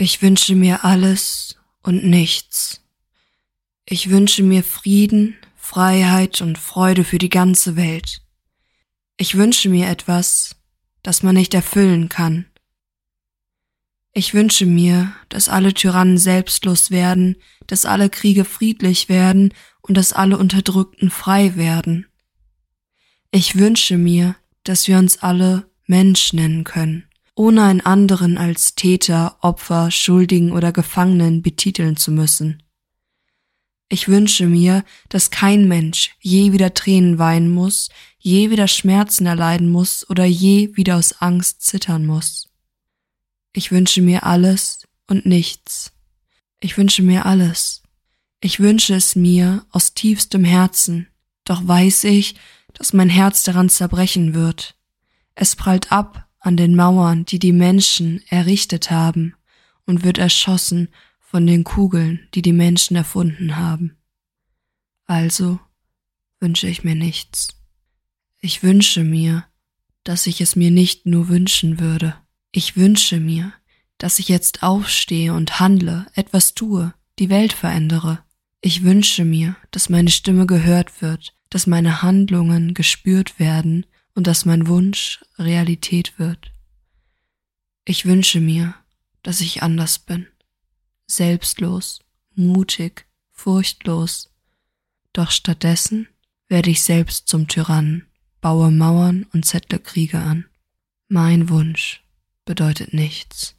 Ich wünsche mir alles und nichts. Ich wünsche mir Frieden, Freiheit und Freude für die ganze Welt. Ich wünsche mir etwas, das man nicht erfüllen kann. Ich wünsche mir, dass alle Tyrannen selbstlos werden, dass alle Kriege friedlich werden und dass alle Unterdrückten frei werden. Ich wünsche mir, dass wir uns alle Mensch nennen können, ohne einen anderen als Täter, Opfer, Schuldigen oder Gefangenen betiteln zu müssen. Ich wünsche mir, dass kein Mensch je wieder Tränen weinen muss, je wieder Schmerzen erleiden muss oder je wieder aus Angst zittern muss. Ich wünsche mir alles und nichts. Ich wünsche mir alles. Ich wünsche es mir aus tiefstem Herzen, doch weiß ich, dass mein Herz daran zerbrechen wird. Es prallt ab an den Mauern, die die Menschen errichtet haben, und wird erschossen von den Kugeln, die die Menschen erfunden haben. Also wünsche ich mir nichts. Ich wünsche mir, dass ich es mir nicht nur wünschen würde. Ich wünsche mir, dass ich jetzt aufstehe und handle, etwas tue, die Welt verändere. Ich wünsche mir, dass meine Stimme gehört wird, dass meine Handlungen gespürt werden und dass mein Wunsch Realität wird. Ich wünsche mir, dass ich anders bin, selbstlos, mutig, furchtlos, doch stattdessen werde ich selbst zum Tyrannen, baue Mauern und zettle Kriege an. Mein Wunsch bedeutet nichts.